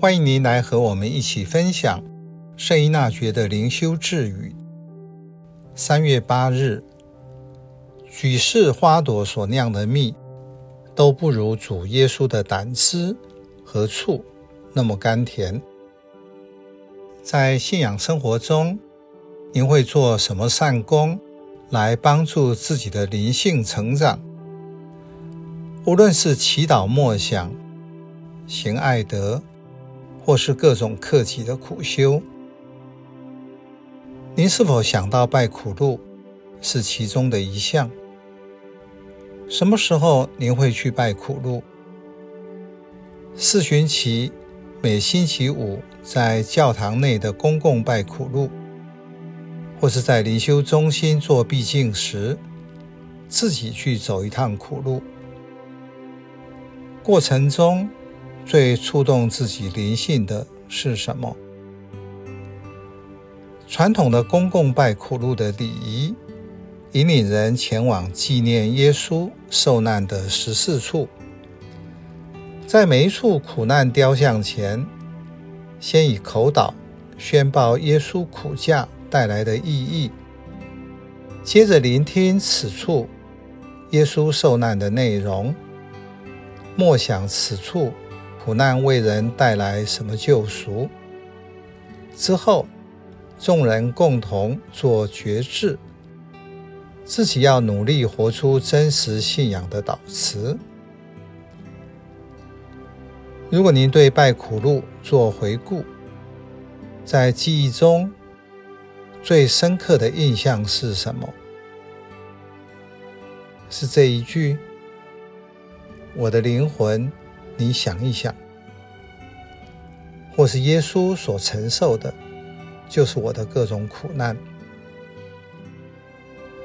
欢迎您来和我们一起分享圣依纳爵的灵修智语。三月八日，举世花朵所酿的蜜，都不如主耶稣的胆汁和醋那么甘甜。在信仰生活中，您会做什么善功来帮助自己的灵性成长？无论是祈祷默想、行爱德，或是各种克己的苦修，您是否想到拜苦路是其中的一项？什么时候您会去拜苦路？四旬期每星期五在教堂内的公共拜苦路，或是在灵修中心做毕竟时，自己去走一趟苦路，过程中。最触动自己灵性的是什么？传统的公共拜苦路的礼仪，引领人前往纪念耶稣受难的十四处，在每一处苦难雕像前，先以口祷宣报耶稣苦架带来的意义，接着聆听此处耶稣受难的内容，默想此处。苦难为人带来什么救赎？之后，众人共同做决志，自己要努力活出真实信仰的导词。如果您对拜苦路做回顾，在记忆中最深刻的印象是什么？是这一句：“我的灵魂。”你想一想，或是耶稣所承受的，就是我的各种苦难。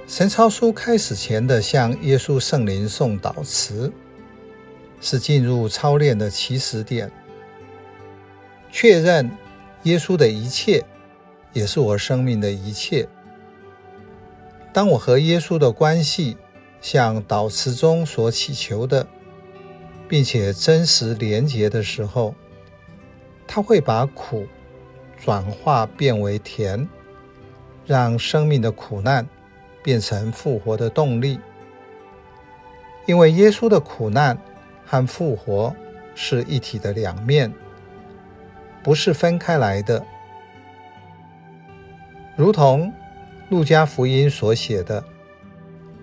神操书开始前的向耶稣圣灵送祷词，是进入操练的起始点，确认耶稣的一切也是我生命的一切。当我和耶稣的关系像祷词中所祈求的。并且真实连结的时候，他会把苦转化变为甜，让生命的苦难变成复活的动力。因为耶稣的苦难和复活是一体的两面，不是分开来的。如同路加福音所写的，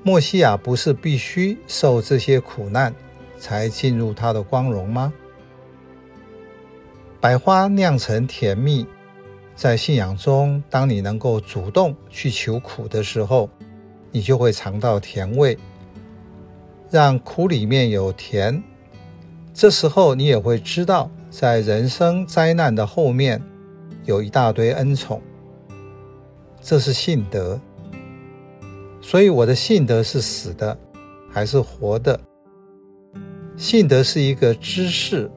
默西亚不是必须受这些苦难，才进入他的光荣吗？百花酿成甜蜜，在信仰中，当你能够主动去求苦的时候，你就会尝到甜味，让苦里面有甜。这时候，你也会知道，在人生灾难的后面，有一大堆恩宠。这是信德。所以，我的信德是死的，还是活的？信德是一个知识、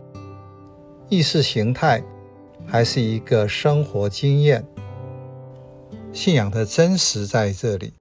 意识形态，还是一个生活经验？信仰的真实在这里。